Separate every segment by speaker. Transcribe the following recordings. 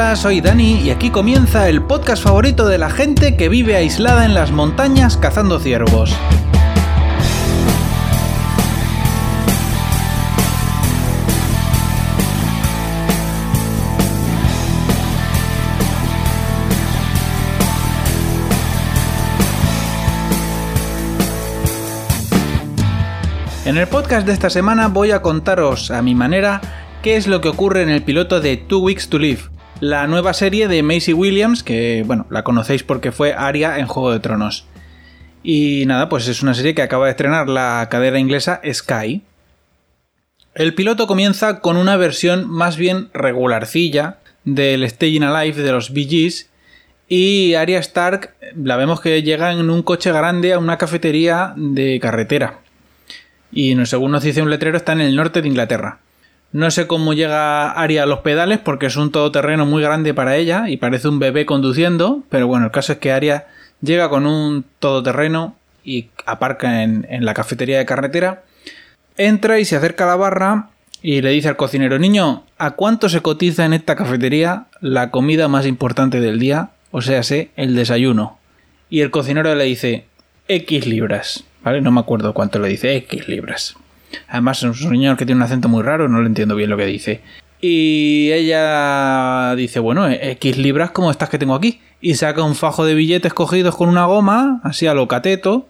Speaker 1: Hola, soy Dani y aquí comienza el podcast favorito de la gente que vive aislada en las montañas cazando ciervos. En el podcast de esta semana voy a contaros a mi manera qué es lo que ocurre en el piloto de Two Weeks to Live, la nueva serie de Macy Williams, que bueno, la conocéis porque fue Aria en Juego de Tronos. Y nada, pues es una serie que acaba de estrenar la cadera inglesa Sky. El piloto comienza con una versión más bien regularcilla del Staying Alive de los Bee y Arya Stark la vemos que llega en un coche grande a una cafetería de carretera. Y según nos dice un letrero está en el norte de Inglaterra. No sé cómo llega Aria a los pedales porque es un todoterreno muy grande para ella y parece un bebé conduciendo, pero bueno, el caso es que Aria llega con un todoterreno y aparca en, la cafetería de carretera, entra y se acerca a la barra y le dice al cocinero, niño, ¿a cuánto se cotiza en esta cafetería la comida más importante del día? O sea, sé, el desayuno. Y el cocinero le dice, X libras, ¿vale? No me acuerdo cuánto le dice, X libras. Además es un señor que tiene un acento muy raro, no le entiendo bien lo que dice. Y ella dice, bueno, X libras como estas que tengo aquí. Y saca un fajo de billetes cogidos con una goma, así a lo cateto.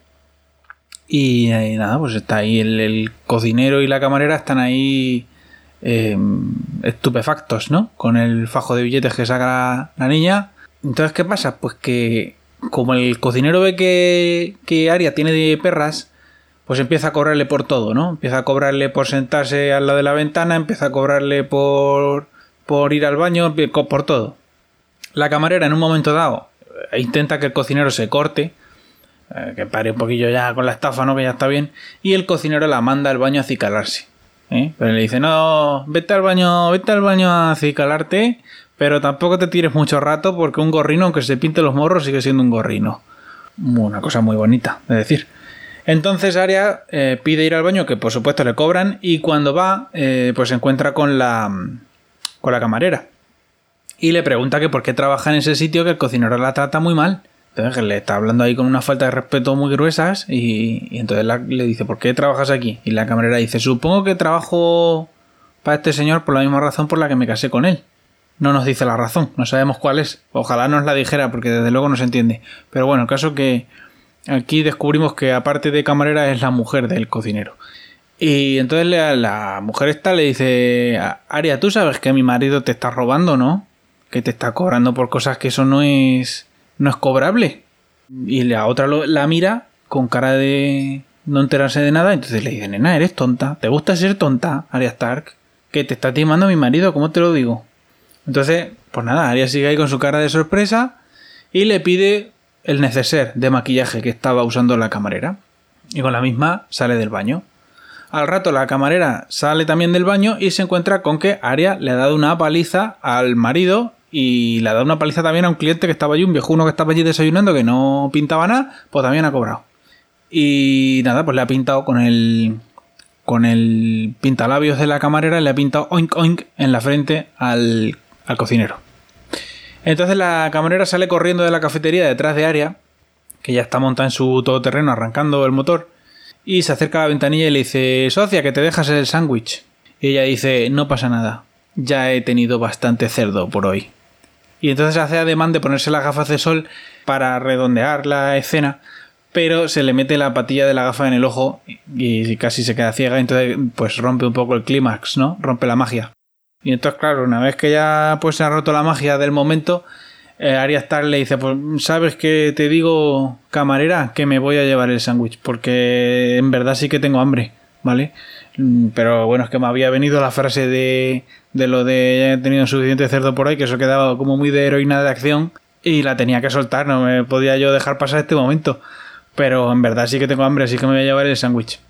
Speaker 1: Y, nada, pues está ahí el, cocinero y la camarera están ahí em, estupefactos, ¿no? Con el fajo de billetes que saca la, niña. Entonces, ¿qué pasa? Pues que como el cocinero ve que, que Aria tiene de perras, pues empieza a cobrarle por todo, ¿no? Empieza a cobrarle por sentarse al lado de la ventana, empieza a cobrarle por, por ir al baño, por todo. La camarera en un momento dado eh, intenta que el cocinero se corte, eh, que pare un poquillo ya con la estafa, ¿no? Que ya está bien, y el cocinero la manda al baño a acicalarse. ¿eh? Pero le dice, no, vete al baño, vete al baño a acicalarte, pero tampoco te tires mucho rato porque un gorrino, aunque se pinte los morros, sigue siendo un gorrino. Una cosa muy bonita, de decir. Entonces Aria eh, pide ir al baño, que por supuesto le cobran, y cuando va, eh, pues se encuentra con la, con la camarera. Y le pregunta que por qué trabaja en ese sitio, que el cocinero la trata muy mal. Entonces le está hablando ahí con una falta de respeto muy gruesas y, entonces le dice, ¿por qué trabajas aquí? Y la camarera dice, supongo que trabajo para este señor por la misma razón por la que me casé con él. No nos dice la razón, no sabemos cuál es. Ojalá nos la dijera porque desde luego no se entiende. Pero bueno, el caso que Aquí descubrimos que aparte de camarera es la mujer del cocinero. Y entonces la, mujer esta le dice, Aria, tú sabes que mi marido te está robando, ¿no? Que te está cobrando por cosas que eso no es, no es cobrable. Y la otra la mira con cara de no enterarse de nada. Entonces le dice, nena, eres tonta. ¿Te gusta ser tonta, Aria Stark? Que te está timando mi marido, ¿cómo te lo digo? Entonces, pues nada, Aria sigue ahí con su cara de sorpresa y le pide el neceser de maquillaje que estaba usando la camarera y con la misma sale del baño. Al rato la camarera sale también del baño y se encuentra con que Aria le ha dado una paliza al marido y le ha dado una paliza también a un cliente que estaba allí, un viejuno que estaba allí desayunando que no pintaba nada, pues también ha cobrado. Y nada, pues le ha pintado con el con el pintalabios de la camarera, le ha pintado oink oink en la frente al, al cocinero. Entonces la camarera sale corriendo de la cafetería detrás de Aria, que ya está montada en su todoterreno arrancando el motor, y se acerca a la ventanilla y le dice, socia, que te dejas el sándwich. Y ella dice, no pasa nada, ya he tenido bastante cerdo por hoy. Y entonces hace ademán de ponerse las gafas de sol para redondear la escena, pero se le mete la patilla de la gafa en el ojo y casi se queda ciega, entonces pues rompe un poco el clímax, ¿no? Rompe la magia. Y entonces, claro, una vez que ya pues se ha roto la magia del momento, eh, Arya Stark le dice, pues sabes que te digo, camarera, que me voy a llevar el sándwich, porque en verdad sí que tengo hambre, ¿vale? Mm, pero bueno, es que me había venido la frase de, de lo de ya he tenido suficiente cerdo por ahí, que eso quedaba como muy de heroína de acción, y la tenía que soltar, no me podía yo dejar pasar este momento. Pero en verdad sí que tengo hambre, así que me voy a llevar el sándwich.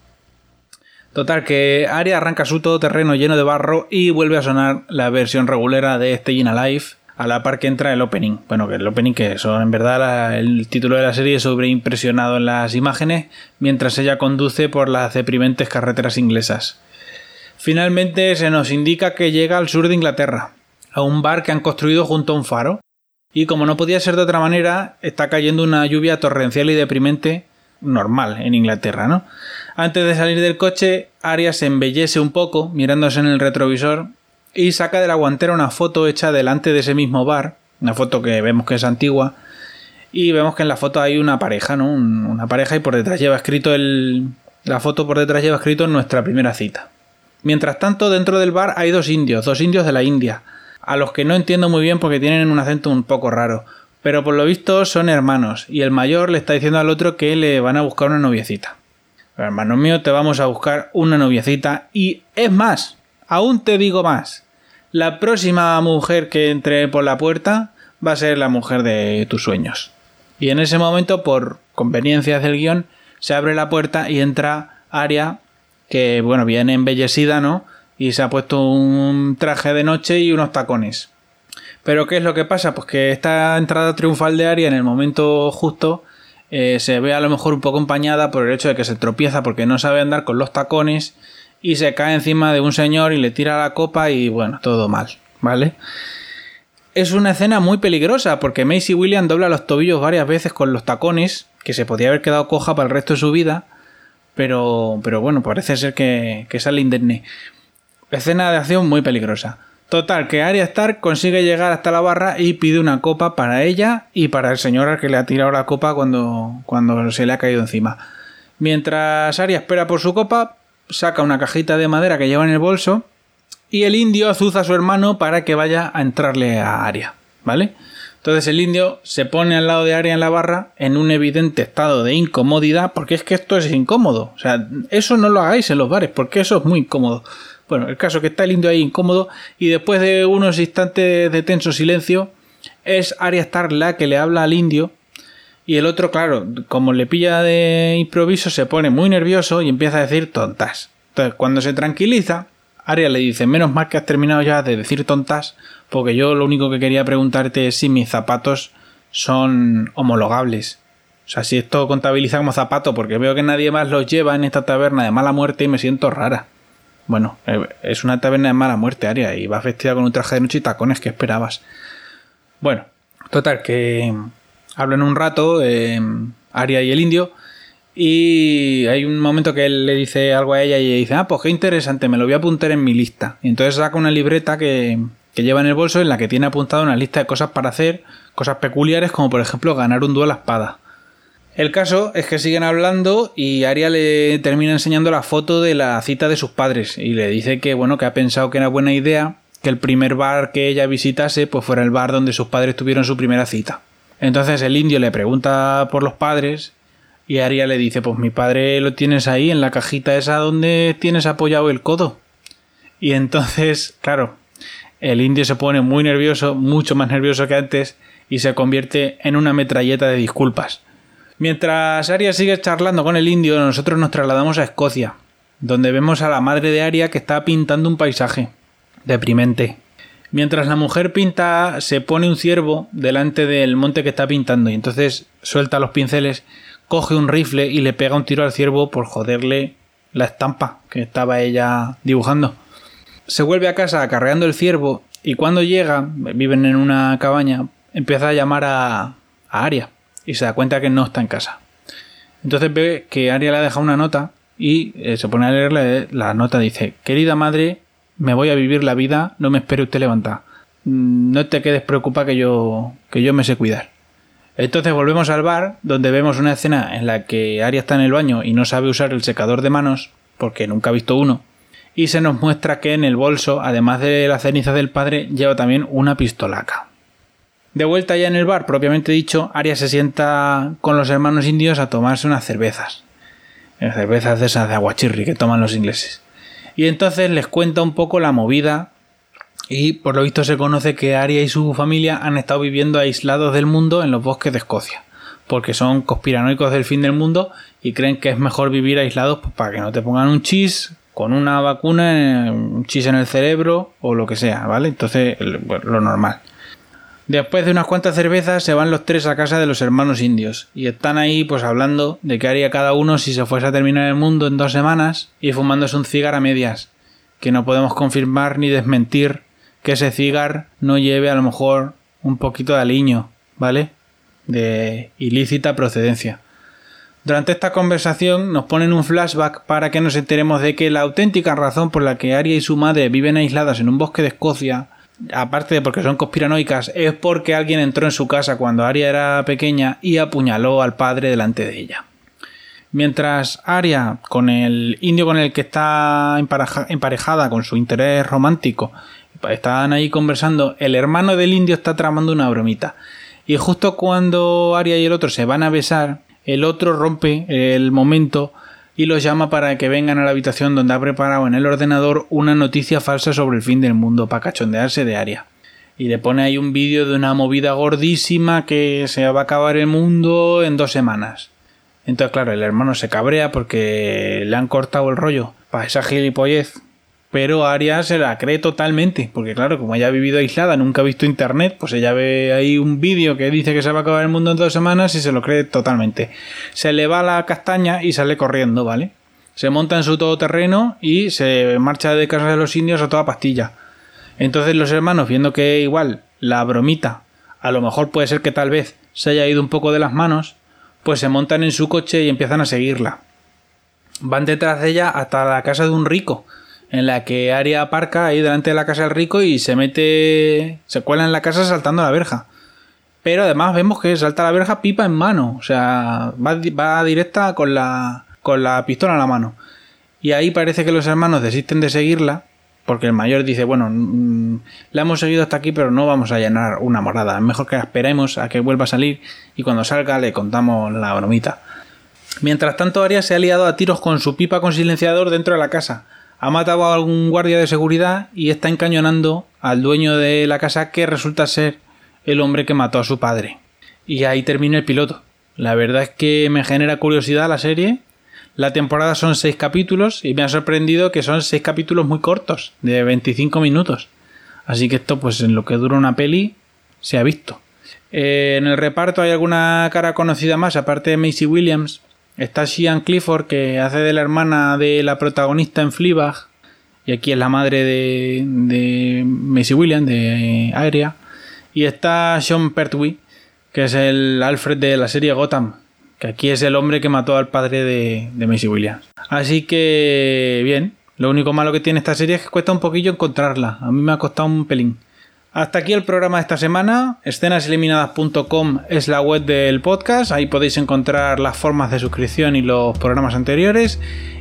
Speaker 1: Total, que Aria arranca su todoterreno lleno de barro y vuelve a sonar la versión regulera de Staying Alive a la par que entra el opening. Bueno, que el opening que son en verdad el título de la serie sobre impresionado en las imágenes mientras ella conduce por las deprimentes carreteras inglesas. Finalmente se nos indica que llega al sur de Inglaterra, a un bar que han construido junto a un faro. Y como no podía ser de otra manera, está cayendo una lluvia torrencial y deprimente normal en Inglaterra, ¿no? Antes de salir del coche, Arias se embellece un poco mirándose en el retrovisor y saca de la guantera una foto hecha delante de ese mismo bar, una foto que vemos que es antigua, y vemos que en la foto hay una pareja, ¿no? una pareja y por detrás lleva escrito el... La foto por detrás lleva escrito nuestra primera cita. Mientras tanto, dentro del bar hay dos indios, dos indios de la India, a los que no entiendo muy bien porque tienen un acento un poco raro, pero por lo visto son hermanos, y el mayor le está diciendo al otro que le van a buscar una noviecita. Hermano mío, te vamos a buscar una noviecita, y es más, aún te digo más, la próxima mujer que entre por la puerta va a ser la mujer de tus sueños. Y en ese momento, por conveniencias del guion, se abre la puerta y entra Aria, que bueno, viene embellecida, ¿no? Y se ha puesto un traje de noche y unos tacones. Pero ¿qué es lo que pasa? Pues que esta entrada triunfal de Aria en el momento justo eh, se ve a lo mejor un poco empañada por el hecho de que se tropieza porque no sabe andar con los tacones y se cae encima de un señor y le tira la copa y bueno, todo mal, ¿vale? es una escena muy peligrosa porque Macy Williams dobla los tobillos varias veces con los tacones, que se podía haber quedado coja para el resto de su vida, pero, pero bueno, parece ser que sale indemne. Escena de acción muy peligrosa. Total, que Arya Stark consigue llegar hasta la barra y pide una copa para ella y para el señor al que le ha tirado la copa cuando, cuando se le ha caído encima. Mientras Arya espera por su copa, saca una cajita de madera que lleva en el bolso y el indio azuza a su hermano para que vaya a entrarle a Aria, ¿vale? Entonces el indio se pone al lado de Aria en la barra en un evidente estado de incomodidad, porque es que esto es incómodo. O sea, eso no lo hagáis en los bares, porque eso es muy incómodo. Bueno, el caso que está el indio ahí incómodo y después de unos instantes de tenso silencio, es Aria Stark la que le habla al indio y el otro, claro, como le pilla de improviso, se pone muy nervioso y empieza a decir tontas. Entonces, cuando se tranquiliza, Aria le dice, menos mal que has terminado ya de decir tontas, porque yo lo único que quería preguntarte es si mis zapatos son homologables. O sea, si esto contabiliza como zapato, porque veo que nadie más los lleva en esta taberna de mala muerte y me siento rara. Bueno, eh, es una taberna de mala muerte, Aria, y va vestida con un traje de noche y tacones que esperabas. Bueno, total, que hablan un rato, eh, Aria y el indio, y hay un momento que él le dice algo a ella y dice, ah, pues qué interesante, me lo voy a apuntar en mi lista. Y entonces saca una libreta que, lleva en el bolso en la que tiene apuntado una lista de cosas para hacer, cosas peculiares como por ejemplo ganar un duelo a espada. El caso es que siguen hablando y Aria le termina enseñando la foto de la cita de sus padres y le dice que bueno, que ha pensado que era buena idea que el primer bar que ella visitase pues fuera el bar donde sus padres tuvieron su primera cita. Entonces el indio le pregunta por los padres y Aria le dice, pues mi padre lo tienes ahí en la cajita esa donde tienes apoyado el codo. Y entonces, claro, el indio se pone muy nervioso, mucho más nervioso que antes, y se convierte en una metralleta de disculpas. Mientras Aria sigue charlando con el indio, nosotros nos trasladamos a Escocia, donde vemos a la madre de Aria que está pintando un paisaje deprimente. Mientras la mujer pinta, se pone un ciervo delante del monte que está pintando y entonces suelta los pinceles coge un rifle y le pega un tiro al ciervo por joderle la estampa que estaba ella dibujando. Se vuelve a casa acarreando el ciervo y cuando llega, viven en una cabaña, empieza a llamar a, a Aria y se da cuenta que no está en casa. Entonces ve que Aria le ha dejado una nota y eh, se pone a leerle la nota. Dice, querida madre, me voy a vivir la vida, no me espere usted levantar. Mm, no te quedes preocupada que yo, que yo me sé cuidar. Entonces volvemos al bar, donde vemos una escena en la que Aria está en el baño y no sabe usar el secador de manos, porque nunca ha visto uno, y se nos muestra que en el bolso, además de la ceniza del padre, lleva también una pistolaca. De vuelta ya en el bar, propiamente dicho, Aria se sienta con los hermanos indios a tomarse unas cervezas. Cervezas de esas de aguachirri que toman los ingleses. Y entonces les cuenta un poco la movida y por lo visto se conoce que Aria y su familia han estado viviendo aislados del mundo en los bosques de Escocia, porque son conspiranoicos del fin del mundo y creen que es mejor vivir aislados pues, para que no te pongan un chis con una vacuna, un chis en el cerebro o lo que sea, ¿vale? Entonces, lo normal. Después de unas cuantas cervezas se van los tres a casa de los hermanos indios y están ahí pues hablando de qué haría cada uno si se fuese a terminar el mundo en dos semanas y fumándose un cigarro a medias, que no podemos confirmar ni desmentir que ese cigar no lleve a lo mejor un poquito de aliño, ¿vale? De ilícita procedencia. Durante esta conversación nos ponen un flashback para que nos enteremos de que la auténtica razón por la que Arya y su madre viven aisladas en un bosque de Escocia, aparte de porque son conspiranoicas, es porque alguien entró en su casa cuando Arya era pequeña y apuñaló al padre delante de ella. Mientras Arya, con el indio con el que está emparejada, con su interés romántico, están ahí conversando, el hermano del indio está tramando una bromita. Y justo cuando Arya y el otro se van a besar, el otro rompe el momento y los llama para que vengan a la habitación donde ha preparado en el ordenador una noticia falsa sobre el fin del mundo para cachondearse de Aria. Y le pone ahí un vídeo de una movida gordísima que se va a acabar el mundo en dos semanas. Entonces, claro, el hermano se cabrea porque le han cortado el rollo para esa gilipollez pero Aria se la cree totalmente, porque claro, como ella ha vivido aislada, nunca ha visto internet, pues ella ve ahí un vídeo que dice que se va a acabar el mundo en dos semanas y se lo cree totalmente. Se le va la castaña y sale corriendo, ¿vale? Se monta en su todoterreno y se marcha de casa de los indios a toda pastilla. Entonces los hermanos, viendo que igual la bromita, a lo mejor puede ser que tal vez se haya ido un poco de las manos, pues se montan en su coche y empiezan a seguirla. Van detrás de ella hasta la casa de un rico, en la que Aria aparca ahí delante de la casa del rico y se mete, se cuela en la casa saltando la verja. Pero además vemos que salta la verja pipa en mano, o sea, va, directa con la, con la pistola en la mano. Y ahí parece que los hermanos desisten de seguirla, porque el mayor dice, bueno, mm, la hemos seguido hasta aquí, pero no vamos a llenar una morada. Es mejor que esperemos a que vuelva a salir y cuando salga le contamos la bromita. Mientras tanto, Aria se ha liado a tiros con su pipa con silenciador dentro de la casa ha matado a algún guardia de seguridad y está encañonando al dueño de la casa que resulta ser el hombre que mató a su padre. Y ahí termina el piloto. La verdad es que me genera curiosidad la serie. La temporada son seis capítulos y me ha sorprendido que son seis capítulos muy cortos, de 25 minutos. Así que esto, pues en lo que dura una peli, se ha visto. Eh, en el reparto hay alguna cara conocida más, aparte de Macy Williams, Está Sian Clifford, que hace de la hermana de la protagonista en Fleabag. Y aquí es la madre de, de Macy Williams, de Aerea. Y está Sean Pertwee, que es el Alfred de la serie Gotham. Que aquí es el hombre que mató al padre de, de Macy Williams. Así que, bien. Lo único malo que tiene esta serie es que cuesta un poquillo encontrarla. A mí me ha costado un pelín. Hasta aquí el programa de esta semana. Escenaseliminadas.com es la web del podcast. Ahí podéis encontrar las formas de suscripción y los programas anteriores.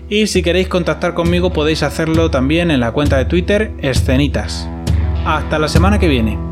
Speaker 1: Y si queréis contactar conmigo podéis hacerlo también en la cuenta de Twitter Escenitas. Hasta la semana que viene.